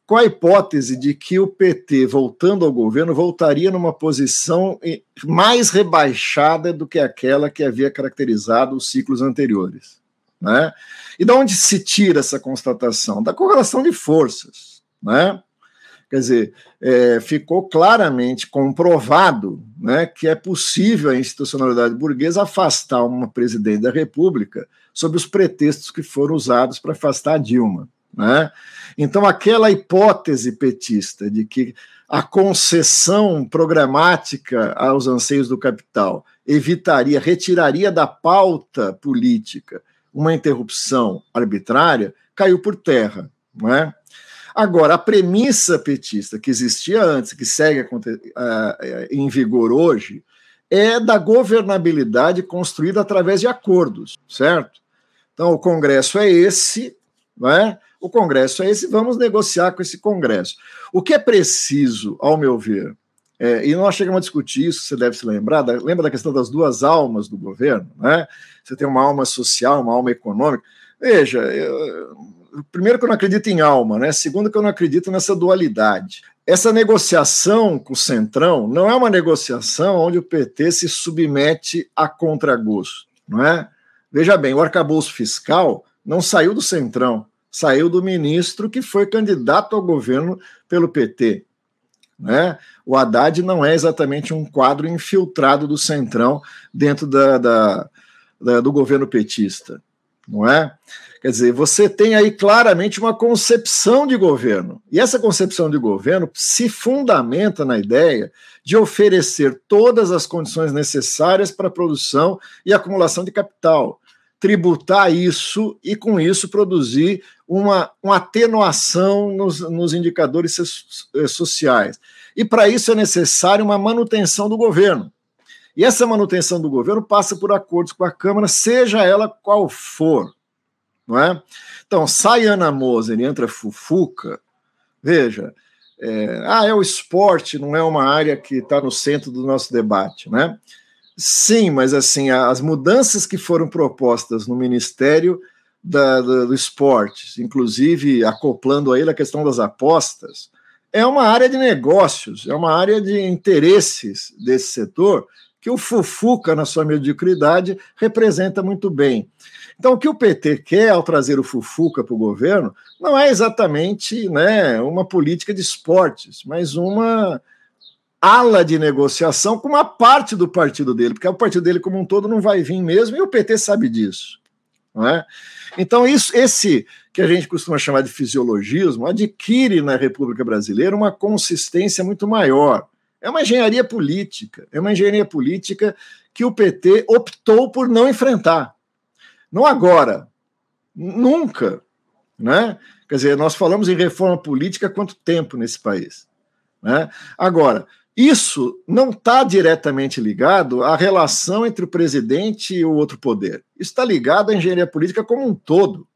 com a hipótese de que o PT, voltando ao governo, voltaria numa posição mais rebaixada do que aquela que havia caracterizado os ciclos anteriores. Né? E de onde se tira essa constatação? Da correlação de forças. Né? Quer dizer, é, ficou claramente comprovado né, que é possível a institucionalidade burguesa afastar uma presidente da República sob os pretextos que foram usados para afastar Dilma. Né? Então, aquela hipótese petista de que a concessão programática aos anseios do capital evitaria, retiraria da pauta política uma interrupção arbitrária, caiu por terra. Não é? Agora, a premissa petista que existia antes, que segue em vigor hoje, é da governabilidade construída através de acordos, certo? Então, o Congresso é esse, não é? O Congresso é esse, vamos negociar com esse Congresso. O que é preciso, ao meu ver, é, e nós chegamos a discutir isso, você deve se lembrar, da, lembra da questão das duas almas do governo? Né? Você tem uma alma social, uma alma econômica. Veja, eu, primeiro que eu não acredito em alma, né? Segundo que eu não acredito nessa dualidade. Essa negociação com o Centrão não é uma negociação onde o PT se submete a contragosto, não é? Veja bem, o arcabouço fiscal não saiu do Centrão saiu do ministro que foi candidato ao governo pelo PT. Né? O Haddad não é exatamente um quadro infiltrado do Centrão dentro da, da, da, do governo petista, não é? Quer dizer, você tem aí claramente uma concepção de governo. E essa concepção de governo se fundamenta na ideia de oferecer todas as condições necessárias para a produção e acumulação de capital tributar isso e, com isso, produzir uma, uma atenuação nos, nos indicadores eh, sociais. E, para isso, é necessário uma manutenção do governo. E essa manutenção do governo passa por acordos com a Câmara, seja ela qual for. Não é? Então, sai Ana Moser e entra Fufuca, veja, é, ah, é o esporte, não é uma área que está no centro do nosso debate, né? Sim, mas assim, as mudanças que foram propostas no Ministério da, da, do Esporte, inclusive acoplando aí a questão das apostas, é uma área de negócios, é uma área de interesses desse setor que o Fufuca, na sua mediocridade, representa muito bem. Então, o que o PT quer ao trazer o Fufuca para o governo não é exatamente né, uma política de esportes, mas uma ala de negociação com uma parte do partido dele, porque o partido dele como um todo não vai vir mesmo, e o PT sabe disso. É? Então, isso, esse que a gente costuma chamar de fisiologismo adquire na República Brasileira uma consistência muito maior. É uma engenharia política, é uma engenharia política que o PT optou por não enfrentar. Não agora, nunca. Né? Quer dizer, nós falamos em reforma política há quanto tempo nesse país? Né? Agora, isso não está diretamente ligado à relação entre o presidente e o outro poder. Isso está ligado à engenharia política como um todo,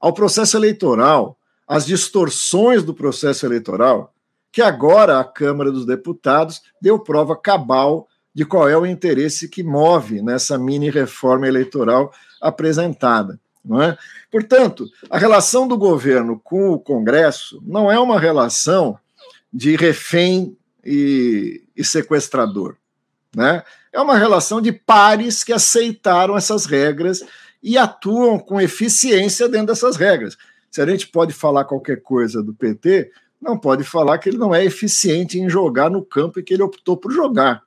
ao processo eleitoral, às distorções do processo eleitoral, que agora a Câmara dos Deputados deu prova cabal de qual é o interesse que move nessa mini reforma eleitoral apresentada. Não é? Portanto, a relação do governo com o Congresso não é uma relação de refém e, e sequestrador. Né? É uma relação de pares que aceitaram essas regras e atuam com eficiência dentro dessas regras. Se a gente pode falar qualquer coisa do PT, não pode falar que ele não é eficiente em jogar no campo e que ele optou por jogar.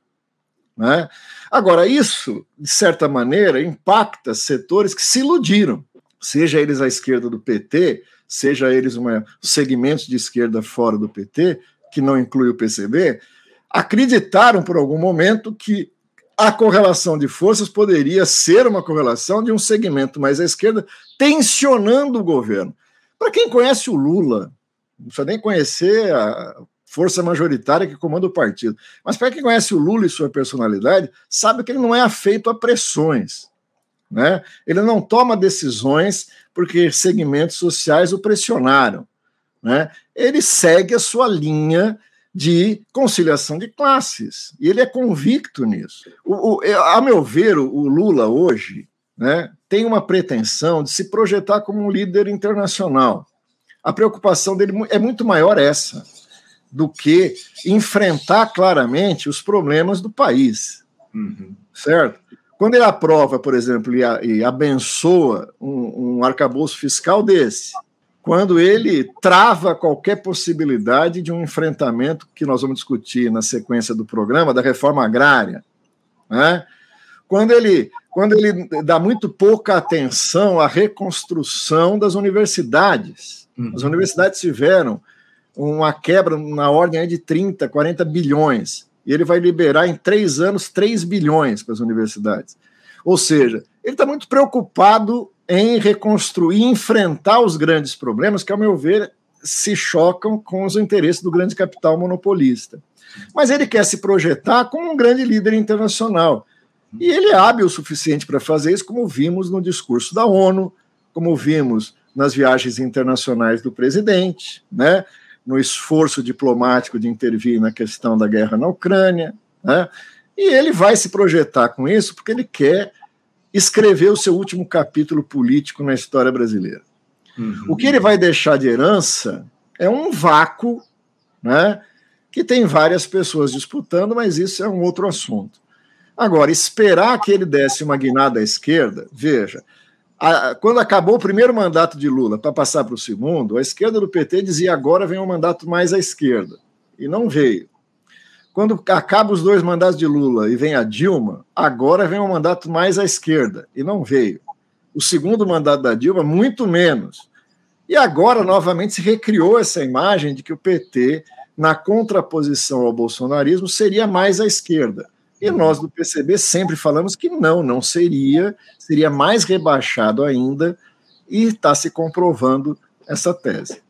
Né? Agora, isso, de certa maneira, impacta setores que se iludiram, seja eles a esquerda do PT, seja eles uma, segmentos de esquerda fora do PT, que não inclui o PCB, acreditaram por algum momento que a correlação de forças poderia ser uma correlação de um segmento mais à esquerda tensionando o governo. Para quem conhece o Lula, não precisa nem conhecer a força majoritária que comanda o partido, mas para quem conhece o Lula e sua personalidade, sabe que ele não é afeito a pressões. Né? Ele não toma decisões porque segmentos sociais o pressionaram. Né? Ele segue a sua linha de conciliação de classes. E ele é convicto nisso. O, o, a meu ver, o Lula hoje né, tem uma pretensão de se projetar como um líder internacional. A preocupação dele é muito maior essa do que enfrentar claramente os problemas do país. Uhum. Certo? Quando ele aprova, por exemplo, e, a, e abençoa um, um arcabouço fiscal desse, quando ele trava qualquer possibilidade de um enfrentamento que nós vamos discutir na sequência do programa da reforma agrária, né? quando ele quando ele dá muito pouca atenção à reconstrução das universidades. Uhum. As universidades tiveram uma quebra na ordem de 30, 40 bilhões, e ele vai liberar em três anos 3 bilhões para as universidades. Ou seja, ele está muito preocupado em reconstruir, enfrentar os grandes problemas que, ao meu ver, se chocam com os interesses do grande capital monopolista. Mas ele quer se projetar como um grande líder internacional. E ele é hábil o suficiente para fazer isso, como vimos no discurso da ONU, como vimos nas viagens internacionais do presidente, né? no esforço diplomático de intervir na questão da guerra na Ucrânia. Né? E ele vai se projetar com isso porque ele quer escrever o seu último capítulo político na história brasileira. Uhum. O que ele vai deixar de herança é um vácuo, né, que tem várias pessoas disputando, mas isso é um outro assunto. Agora, esperar que ele desse uma guinada à esquerda, veja, a, quando acabou o primeiro mandato de Lula para passar para o segundo, a esquerda do PT dizia agora vem um mandato mais à esquerda, e não veio. Quando acaba os dois mandatos de Lula e vem a Dilma, agora vem um mandato mais à esquerda, e não veio. O segundo mandato da Dilma, muito menos. E agora, novamente, se recriou essa imagem de que o PT, na contraposição ao bolsonarismo, seria mais à esquerda. E nós do PCB sempre falamos que não, não seria, seria mais rebaixado ainda, e está se comprovando essa tese.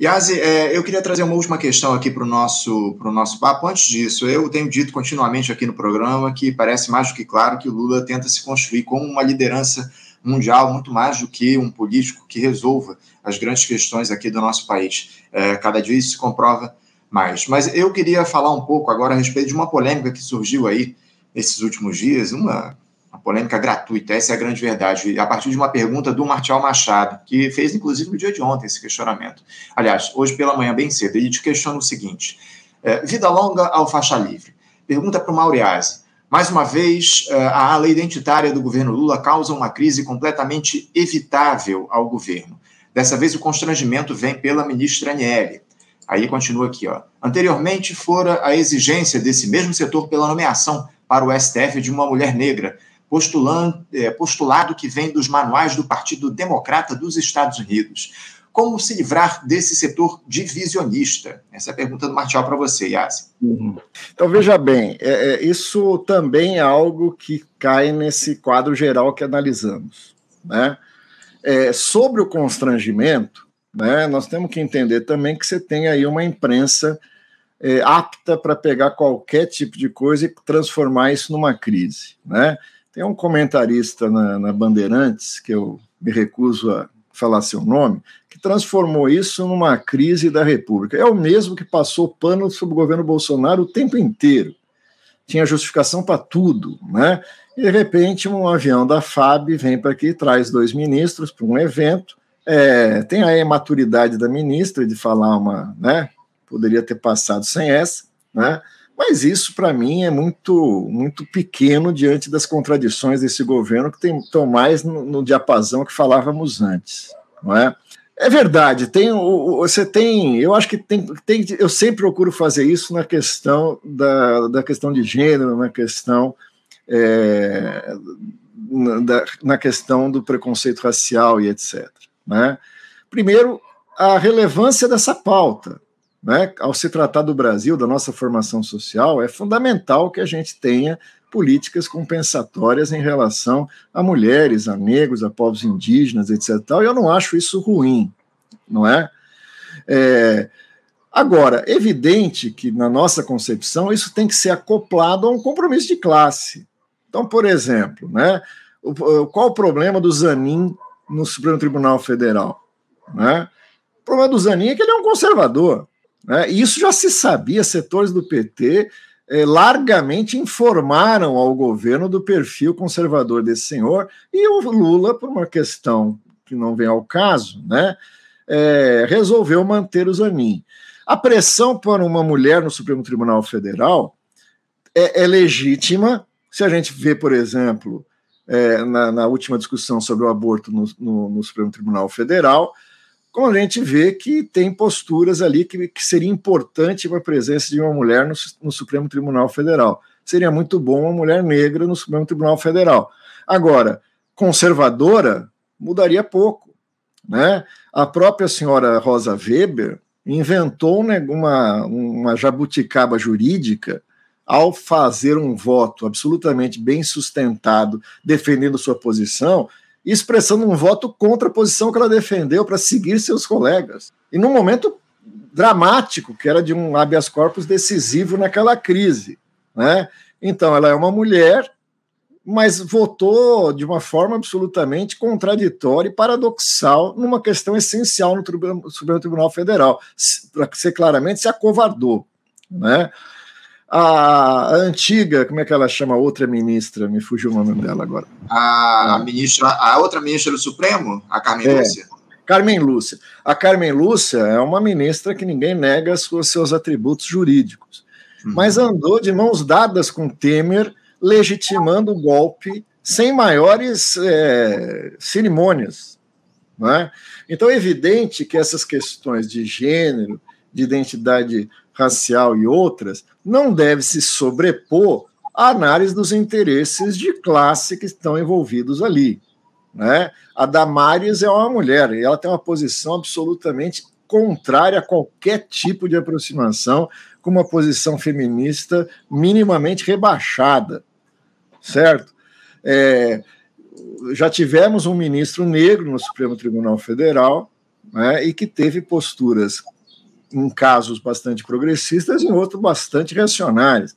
Yazi, é, eu queria trazer uma última questão aqui para o nosso, nosso papo. Antes disso, eu tenho dito continuamente aqui no programa que parece mais do que claro que Lula tenta se construir como uma liderança mundial, muito mais do que um político que resolva as grandes questões aqui do nosso país. É, cada dia isso se comprova mais. Mas eu queria falar um pouco agora a respeito de uma polêmica que surgiu aí nesses últimos dias, uma uma polêmica gratuita, essa é a grande verdade, a partir de uma pergunta do Martial Machado, que fez inclusive no dia de ontem esse questionamento. Aliás, hoje pela manhã, bem cedo, ele te questiona o seguinte: é, vida longa ao faixa livre. Pergunta para o Mauriase. Mais uma vez, é, a ala identitária do governo Lula causa uma crise completamente evitável ao governo. Dessa vez, o constrangimento vem pela ministra Aniele. Aí continua aqui, ó. Anteriormente, fora a exigência desse mesmo setor pela nomeação para o STF de uma mulher negra, postulado que vem dos manuais do Partido Democrata dos Estados Unidos. Como se livrar desse setor divisionista? Essa é a pergunta do Martial para você, Yassi. Uhum. Então, veja bem, é, é, isso também é algo que cai nesse quadro geral que analisamos. Né? É, sobre o constrangimento, né, nós temos que entender também que você tem aí uma imprensa é, apta para pegar qualquer tipo de coisa e transformar isso numa crise. Né? Tem um comentarista na, na Bandeirantes, que eu me recuso a falar seu nome, que transformou isso numa crise da República. É o mesmo que passou pano sobre o governo Bolsonaro o tempo inteiro. Tinha justificação para tudo, né? E de repente um avião da FAB vem para aqui, traz dois ministros para um evento. É, tem a imaturidade da ministra de falar uma, né? Poderia ter passado sem essa, né? Mas isso, para mim, é muito, muito pequeno diante das contradições desse governo, que estão mais no, no, diapasão que falávamos antes. Não é? É verdade, tem você tem, eu acho que tem, tem, eu sempre procuro fazer isso na questão da, da questão de gênero, na questão é, na, na, questão do preconceito racial e etc. Né? Primeiro, a relevância dessa pauta. Né? Ao se tratar do Brasil, da nossa formação social, é fundamental que a gente tenha políticas compensatórias em relação a mulheres, a negros, a povos indígenas, etc. E eu não acho isso ruim, não é? é agora, evidente que na nossa concepção isso tem que ser acoplado a um compromisso de classe. Então, por exemplo, né, qual o problema do Zanin no Supremo Tribunal Federal? Né? O problema do Zanin é que ele é um conservador. Né? E isso já se sabia, setores do PT eh, largamente informaram ao governo do perfil conservador desse senhor, e o Lula, por uma questão que não vem ao caso, né, eh, resolveu manter o Zanin. A pressão para uma mulher no Supremo Tribunal Federal é, é legítima. Se a gente vê, por exemplo, é, na, na, última discussão sobre o aborto no, no, no Supremo Tribunal Federal, como a gente vê que tem posturas ali que, que seria importante a presença de uma mulher no, no, Supremo Tribunal Federal. Seria muito bom uma mulher negra no Supremo Tribunal Federal. Agora, conservadora, mudaria pouco. Né? A própria senhora Rosa Weber inventou né, uma, uma jabuticaba jurídica ao fazer um voto absolutamente bem sustentado, defendendo sua posição, expressando um voto contra a posição que ela defendeu para seguir seus colegas. E num momento dramático, que era de um habeas corpus decisivo naquela crise. Né? Então, ela é uma mulher, mas votou de uma forma absolutamente contraditória e paradoxal numa questão essencial no Supremo Tribunal Federal. Para ser claramente, se acovardou. Né? A antiga, como é que ela chama, a outra ministra, me fugiu o nome dela agora. A ministra, a outra ministra do Supremo, a Carmen é, Lúcia. Carmen Lúcia. A Carmen Lúcia é uma ministra que ninguém nega os seus atributos jurídicos, uhum. mas andou de mãos dadas com Temer, legitimando o golpe sem maiores é, cerimônias. Né? Então é evidente que essas questões de gênero, de identidade racial e outras, não deve se sobrepor à análise dos interesses de classe que estão envolvidos ali. Né? A Damares é uma mulher e ela tem uma posição absolutamente contrária a qualquer tipo de aproximação com uma posição feminista minimamente rebaixada, certo? É, já tivemos um ministro negro no Supremo Tribunal Federal né, e que teve posturas em casos bastante progressistas e em outros bastante reacionários.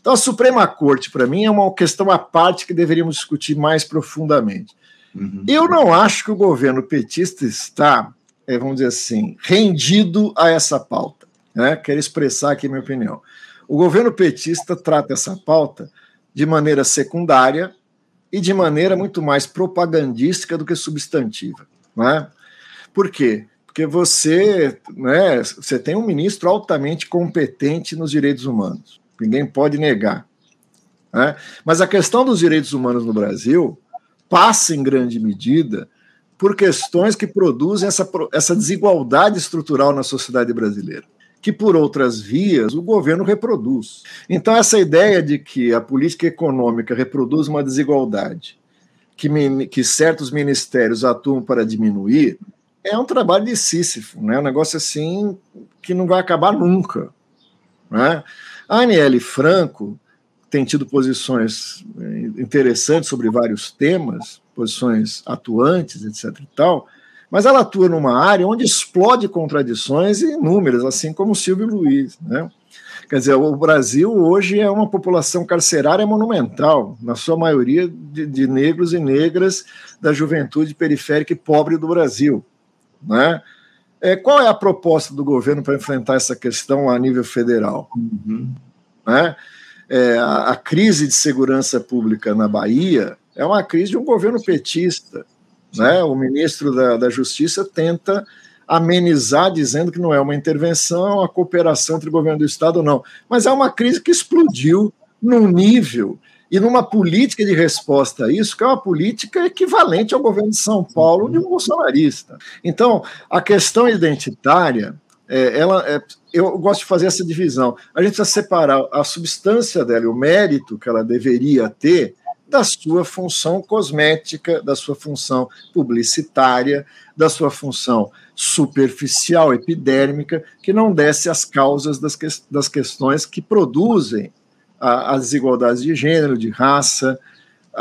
Então, a Suprema Corte, para mim, é uma questão à parte que deveríamos discutir mais profundamente. Uhum. Eu não acho que o governo petista está, é, vamos dizer assim, rendido a essa pauta. Né? Quero expressar aqui a minha opinião. O governo petista trata essa pauta de maneira secundária e de maneira muito mais propagandística do que substantiva. Né? Por quê? Porque você, né, você tem um ministro altamente competente nos direitos humanos. Ninguém pode negar. Né? Mas a questão dos direitos humanos no Brasil passa, em grande medida, por questões que produzem essa, essa desigualdade estrutural na sociedade brasileira, que por outras vias o governo reproduz. Então, essa ideia de que a política econômica reproduz uma desigualdade, que, que certos ministérios atuam para diminuir, é um trabalho de Sísifo, né? um negócio assim que não vai acabar nunca. Né? A Aniele Franco tem tido posições eh, interessantes sobre vários temas, posições atuantes, etc. e tal, mas ela atua numa área onde explode contradições inúmeras, assim como o Silvio Luiz. Né? Quer dizer, o Brasil hoje é uma população carcerária monumental, na sua maioria de, de negros e negras da juventude periférica e pobre do Brasil. Né? É, qual é a proposta do governo para enfrentar essa questão a nível federal? Uhum. Né? É, a, a, crise de segurança pública na Bahia é uma crise de um governo petista. Né? O ministro da, da Justiça tenta amenizar, dizendo que não é uma intervenção, a cooperação entre o governo do Estado, não. Mas é uma crise que explodiu num nível e numa política de resposta a isso, que é uma política equivalente ao governo de São Paulo de um bolsonarista. Então, a questão identitária, é, ela é, eu gosto de fazer essa divisão. A gente precisa separar a substância dela, o mérito que ela deveria ter, da sua função cosmética, da sua função publicitária, da sua função superficial, epidérmica, que não desce às causas das, que, das questões que produzem as desigualdades de gênero, de raça,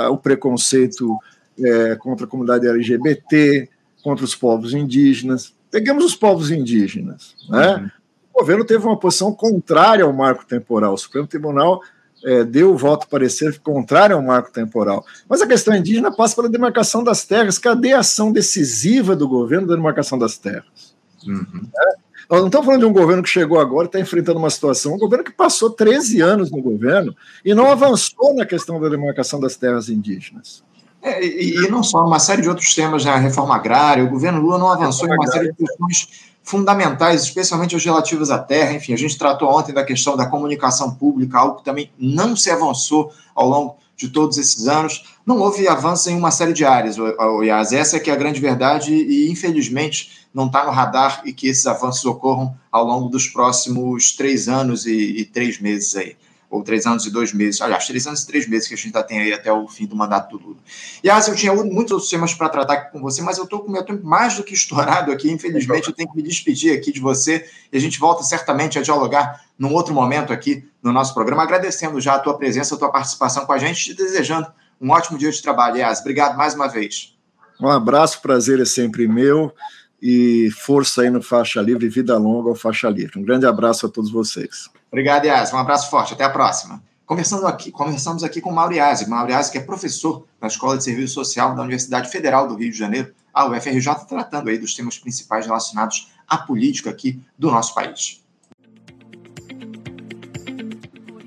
o preconceito é, contra a comunidade LGBT, contra os povos indígenas. Pegamos os povos indígenas. Né? Uhum. O governo teve uma posição contrária ao marco temporal. O Supremo Tribunal é, deu o voto parecer contrário ao marco temporal. Mas a questão indígena passa pela demarcação das terras. Cadê a ação decisiva do governo da demarcação das terras? Uhum. É? Nós não estamos falando de um governo que chegou agora e está enfrentando uma situação, um governo que passou 13 anos no governo e não avançou na questão da demarcação das terras indígenas. É, e, e, não só, uma série de outros temas, a reforma agrária, o governo Lula não avançou em uma série de questões fundamentais, especialmente as relativas à terra. Enfim, a gente tratou ontem da questão da comunicação pública, algo que também não se avançou ao longo de todos esses anos. Não houve avanço em uma série de áreas, Yas. Essa é que é a grande verdade e, infelizmente, não está no radar e que esses avanços ocorram ao longo dos próximos três anos e, e, três meses aí. Ou três anos e dois meses. Aliás, três anos e três meses que a gente ainda tem aí até o fim do mandato do Lula. E eu tinha muitos outros temas para tratar aqui com você, mas eu estou com o meu tempo mais do que estourado aqui. Infelizmente, eu tenho que me despedir aqui de você e a gente volta certamente a dialogar num outro momento aqui no nosso programa, agradecendo já a tua presença, a tua participação com a gente e desejando um ótimo dia de trabalho. Yas, obrigado mais uma vez. Um abraço, prazer é sempre meu e força aí no Faixa Livre, vida longa ao Faixa Livre. Um grande abraço a todos vocês. Obrigado, Yas. Um abraço forte. Até a próxima. Conversando aqui, conversamos aqui com o Mauriase. Mauriase, que é professor na Escola de Serviço Social da Universidade Federal do Rio de Janeiro, a UFRJ, tratando aí dos temas principais relacionados à política aqui do nosso país.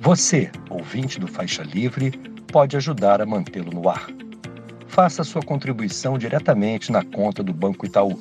Você, ouvinte do Faixa Livre, pode ajudar a mantê-lo no ar. Faça sua contribuição diretamente na conta do Banco Itaú